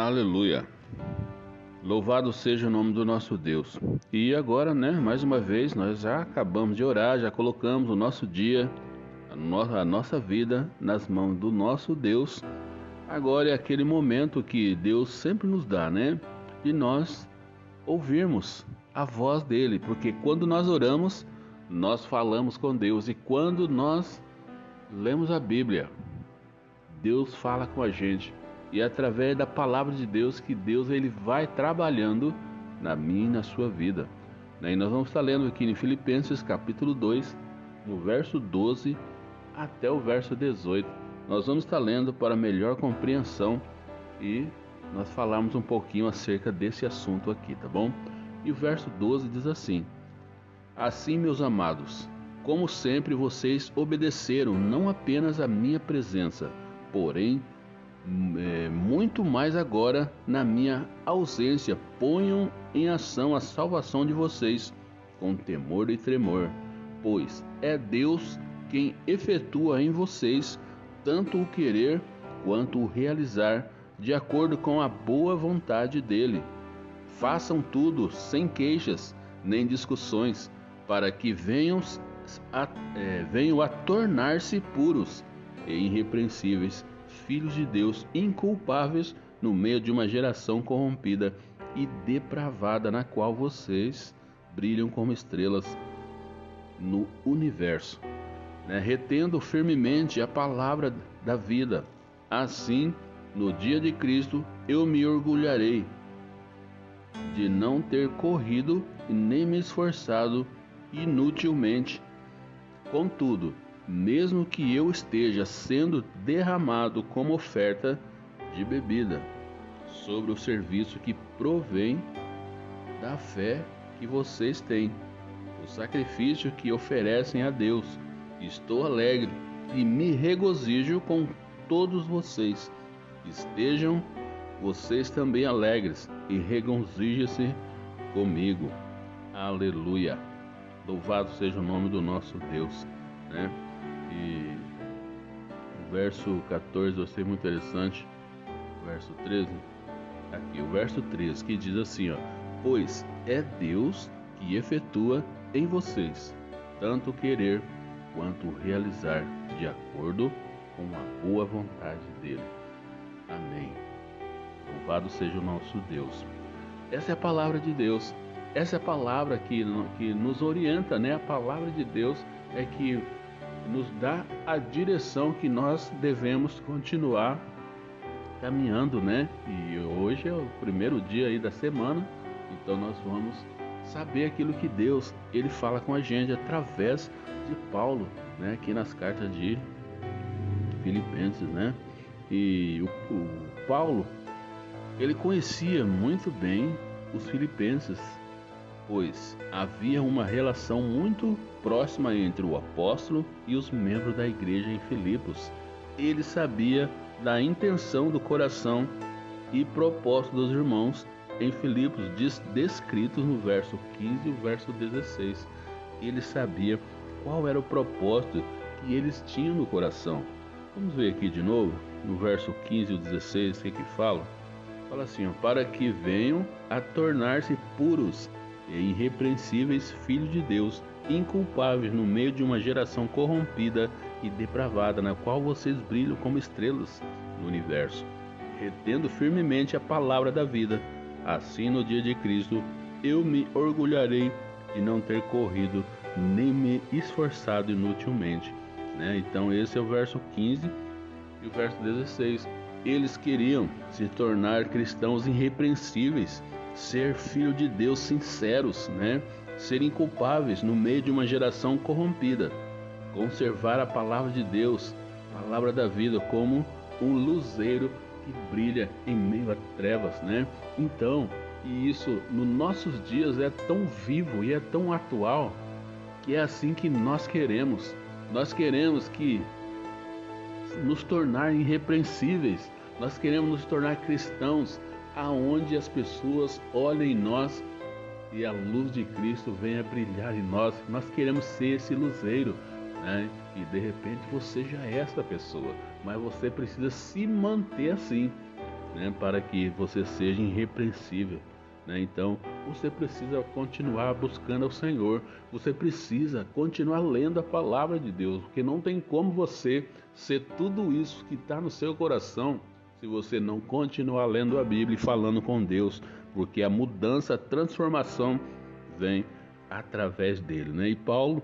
Aleluia. Louvado seja o nome do nosso Deus. E agora, né, mais uma vez, nós já acabamos de orar, já colocamos o nosso dia, a, no a nossa vida nas mãos do nosso Deus. Agora é aquele momento que Deus sempre nos dá, né? De nós ouvirmos a voz dele, porque quando nós oramos, nós falamos com Deus e quando nós lemos a Bíblia, Deus fala com a gente e através da palavra de Deus que Deus ele vai trabalhando na minha e na sua vida. Né? E nós vamos estar lendo aqui em Filipenses capítulo 2, no verso 12 até o verso 18. Nós vamos estar lendo para melhor compreensão e nós falamos um pouquinho acerca desse assunto aqui, tá bom? E o verso 12 diz assim: Assim, meus amados, como sempre vocês obedeceram não apenas à minha presença, porém é, muito mais agora na minha ausência. Ponham em ação a salvação de vocês com temor e tremor, pois é Deus quem efetua em vocês tanto o querer quanto o realizar, de acordo com a boa vontade dele. Façam tudo sem queixas nem discussões, para que venham a, é, venham a tornar-se puros e irrepreensíveis filhos de Deus inculpáveis no meio de uma geração corrompida e depravada na qual vocês brilham como estrelas no universo, né? retendo firmemente a palavra da vida. Assim, no dia de Cristo, eu me orgulharei de não ter corrido e nem me esforçado inutilmente. Contudo, mesmo que eu esteja sendo derramado como oferta de bebida sobre o serviço que provém da fé que vocês têm, o sacrifício que oferecem a Deus. Estou alegre e me regozijo com todos vocês. Estejam vocês também alegres e regozijem-se comigo. Aleluia. Louvado seja o nome do nosso Deus, né? E o verso 14 eu achei muito interessante. O verso 13. Aqui, o verso 13 que diz assim, ó: Pois é Deus que efetua em vocês tanto querer quanto realizar de acordo com a boa vontade dele. Amém. Louvado seja o nosso Deus. Essa é a palavra de Deus. Essa é a palavra que, que nos orienta, né? A palavra de Deus é que nos dá a direção que nós devemos continuar caminhando, né? E hoje é o primeiro dia aí da semana, então nós vamos saber aquilo que Deus ele fala com a gente através de Paulo, né? Aqui nas cartas de Filipenses, né? E o, o Paulo ele conhecia muito bem os filipenses, pois havia uma relação muito próxima entre o apóstolo e os membros da igreja em Filipos. Ele sabia da intenção do coração e propósito dos irmãos em Filipos, descritos no verso 15 e o verso 16. Ele sabia qual era o propósito que eles tinham no coração. Vamos ver aqui de novo, no verso 15 e 16, o que, que fala? Fala assim: para que venham a tornar-se puros irrepreensíveis filhos de Deus, inculpáveis no meio de uma geração corrompida e depravada, na qual vocês brilham como estrelas no universo, retendo firmemente a palavra da vida. Assim, no dia de Cristo, eu me orgulharei de não ter corrido nem me esforçado inutilmente. Né? Então, esse é o verso 15 e o verso 16. Eles queriam se tornar cristãos irrepreensíveis ser filho de Deus sinceros, né? Ser inculpáveis no meio de uma geração corrompida. Conservar a palavra de Deus, a palavra da vida, como um luzeiro que brilha em meio a trevas, né? Então, e isso nos nossos dias é tão vivo e é tão atual que é assim que nós queremos. Nós queremos que nos tornar irrepreensíveis. Nós queremos nos tornar cristãos aonde as pessoas olhem em nós e a luz de Cristo venha brilhar em nós. Nós queremos ser esse luzeiro, né? E de repente você já é essa pessoa, mas você precisa se manter assim. né, para que você seja irrepreensível. Né? Então, você precisa continuar buscando ao Senhor, você precisa continuar lendo a palavra de Deus, porque não tem como você ser tudo isso que está no seu coração se você não continuar lendo a Bíblia e falando com Deus, porque a mudança, a transformação vem através dele. Né? E Paulo,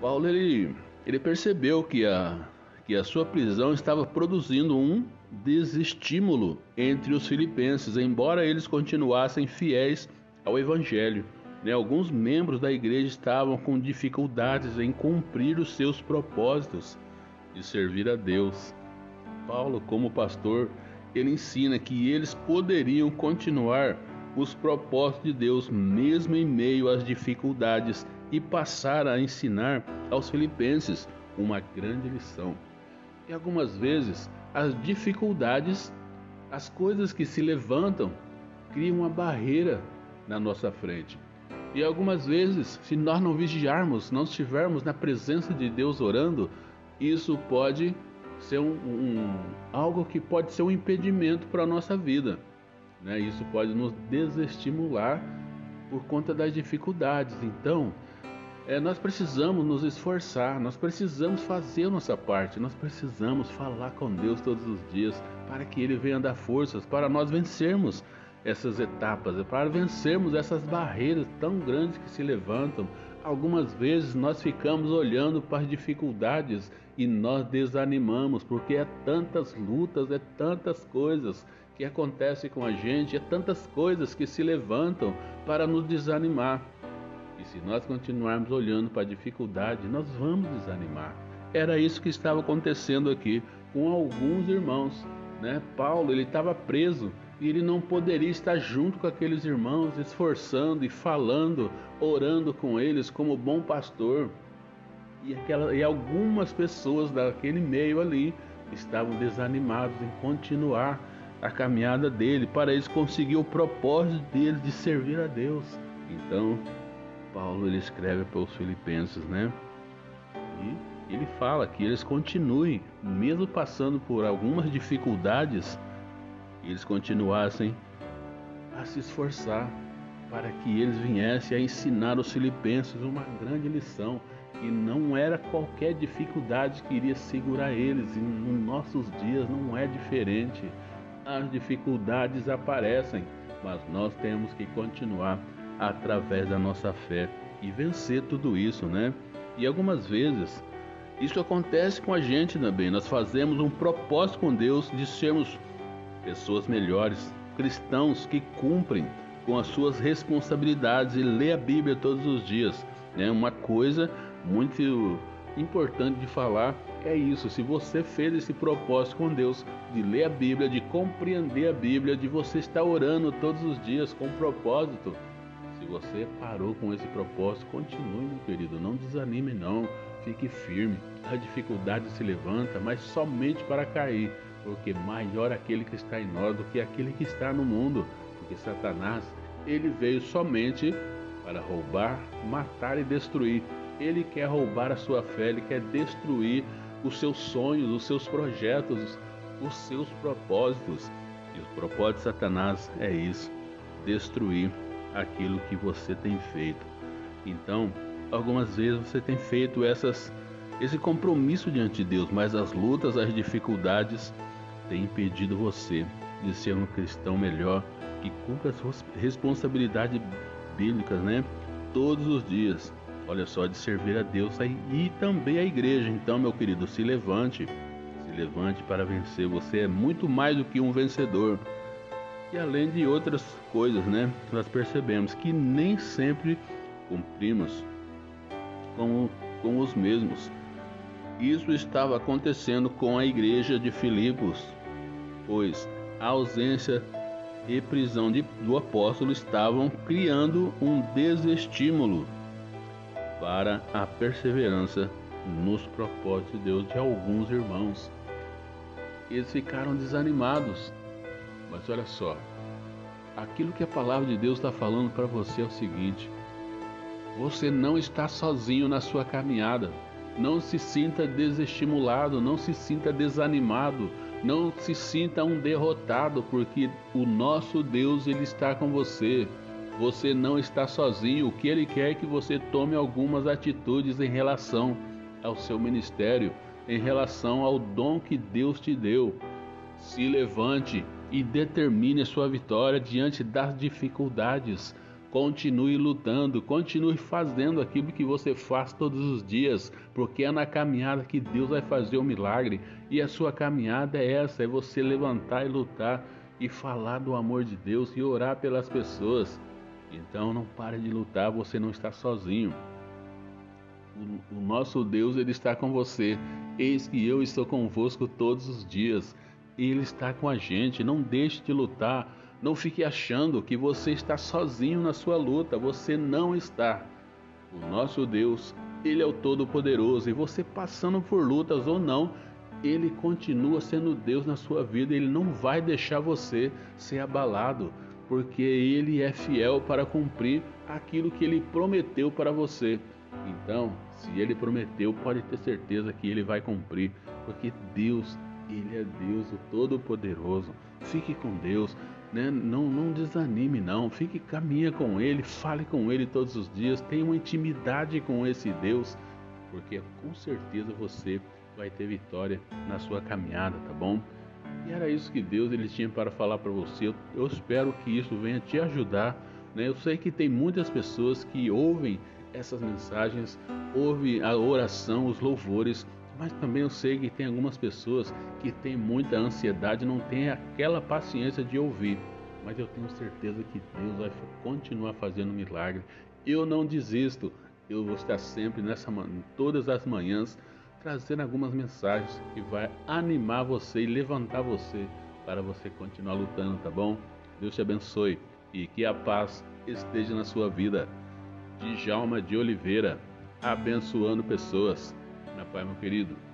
Paulo ele, ele percebeu que a, que a sua prisão estava produzindo um desestímulo entre os filipenses, embora eles continuassem fiéis ao Evangelho. Né? Alguns membros da igreja estavam com dificuldades em cumprir os seus propósitos de servir a Deus. Paulo, como pastor, ele ensina que eles poderiam continuar os propósitos de Deus mesmo em meio às dificuldades e passar a ensinar aos filipenses uma grande lição. E algumas vezes as dificuldades, as coisas que se levantam, criam uma barreira na nossa frente. E algumas vezes, se nós não vigiarmos, não estivermos na presença de Deus orando, isso pode ser um, um algo que pode ser um impedimento para a nossa vida. Né? Isso pode nos desestimular por conta das dificuldades. Então, é, nós precisamos nos esforçar, nós precisamos fazer a nossa parte, nós precisamos falar com Deus todos os dias para que Ele venha dar forças para nós vencermos essas etapas, para vencermos essas barreiras tão grandes que se levantam. Algumas vezes nós ficamos olhando para as dificuldades e nós desanimamos, porque é tantas lutas, é tantas coisas que acontecem com a gente, é tantas coisas que se levantam para nos desanimar. E se nós continuarmos olhando para a dificuldade, nós vamos desanimar. Era isso que estava acontecendo aqui com alguns irmãos. Né? Paulo ele estava preso e ele não poderia estar junto com aqueles irmãos, esforçando e falando, orando com eles como bom pastor. E, aquela, e algumas pessoas daquele meio ali estavam desanimados em continuar a caminhada dele para eles conseguir o propósito deles de servir a Deus. Então, Paulo ele escreve para os filipenses, né? E ele fala que eles continuem, mesmo passando por algumas dificuldades, eles continuassem a se esforçar para que eles viessem a ensinar os filipenses uma grande lição, que não era qualquer dificuldade que iria segurar eles, e nos nossos dias não é diferente. As dificuldades aparecem, mas nós temos que continuar através da nossa fé e vencer tudo isso, né? E algumas vezes isso acontece com a gente também. Nós fazemos um propósito com Deus de sermos pessoas melhores, cristãos que cumprem com as suas responsabilidades e lê a Bíblia todos os dias. Né? Uma coisa muito importante de falar é isso. Se você fez esse propósito com Deus de ler a Bíblia, de compreender a Bíblia, de você estar orando todos os dias com propósito, se você parou com esse propósito, continue, meu querido. Não desanime, não. Fique firme. A dificuldade se levanta, mas somente para cair, porque maior aquele que está em nós do que aquele que está no mundo. Porque Satanás, ele veio somente para roubar, matar e destruir. Ele quer roubar a sua fé, ele quer destruir os seus sonhos, os seus projetos, os seus propósitos. E o propósito de Satanás é isso: destruir aquilo que você tem feito. Então, algumas vezes você tem feito essas, esse compromisso diante de Deus, mas as lutas, as dificuldades têm impedido você de ser um cristão melhor que cumpra as responsabilidades bíblicas, né? Todos os dias. Olha só, de servir a Deus e também a igreja. Então, meu querido, se levante, se levante para vencer. Você é muito mais do que um vencedor. E além de outras coisas, né? Nós percebemos que nem sempre cumprimos com, com os mesmos. Isso estava acontecendo com a igreja de Filipos, pois a ausência e prisão de, do apóstolo estavam criando um desestímulo para a perseverança nos propósitos de Deus de alguns irmãos. Eles ficaram desanimados mas olha só, aquilo que a palavra de Deus está falando para você é o seguinte: você não está sozinho na sua caminhada. Não se sinta desestimulado, não se sinta desanimado, Não se sinta um derrotado, porque o nosso Deus ele está com você. Você não está sozinho. O que ele quer é que você tome algumas atitudes em relação ao seu ministério, em relação ao dom que Deus te deu. Se levante e determine a sua vitória diante das dificuldades. Continue lutando, continue fazendo aquilo que você faz todos os dias, porque é na caminhada que Deus vai fazer o milagre. E a sua caminhada é essa: é você levantar e lutar e falar do amor de Deus e orar pelas pessoas. Então não pare de lutar, você não está sozinho. O, o nosso Deus ele está com você. Eis que eu estou convosco todos os dias. Ele está com a gente. Não deixe de lutar. Não fique achando que você está sozinho na sua luta. Você não está. O nosso Deus, Ele é o Todo-Poderoso. E você passando por lutas ou não, Ele continua sendo Deus na sua vida. Ele não vai deixar você ser abalado, porque Ele é fiel para cumprir aquilo que Ele prometeu para você. Então, se Ele prometeu, pode ter certeza que Ele vai cumprir, porque Deus ele é Deus, o Todo-Poderoso. Fique com Deus, né? não, não desanime não. Fique, caminha com Ele, fale com Ele todos os dias. Tenha uma intimidade com esse Deus, porque com certeza você vai ter vitória na sua caminhada, tá bom? E era isso que Deus ele tinha para falar para você. Eu, eu espero que isso venha te ajudar. Né? Eu sei que tem muitas pessoas que ouvem essas mensagens, ouvem a oração, os louvores mas também eu sei que tem algumas pessoas que têm muita ansiedade, não têm aquela paciência de ouvir. Mas eu tenho certeza que Deus vai continuar fazendo milagre. Eu não desisto. Eu vou estar sempre nessa todas as manhãs trazendo algumas mensagens que vai animar você e levantar você para você continuar lutando, tá bom? Deus te abençoe e que a paz esteja na sua vida. Djalma de Oliveira, abençoando pessoas. Pai, meu querido.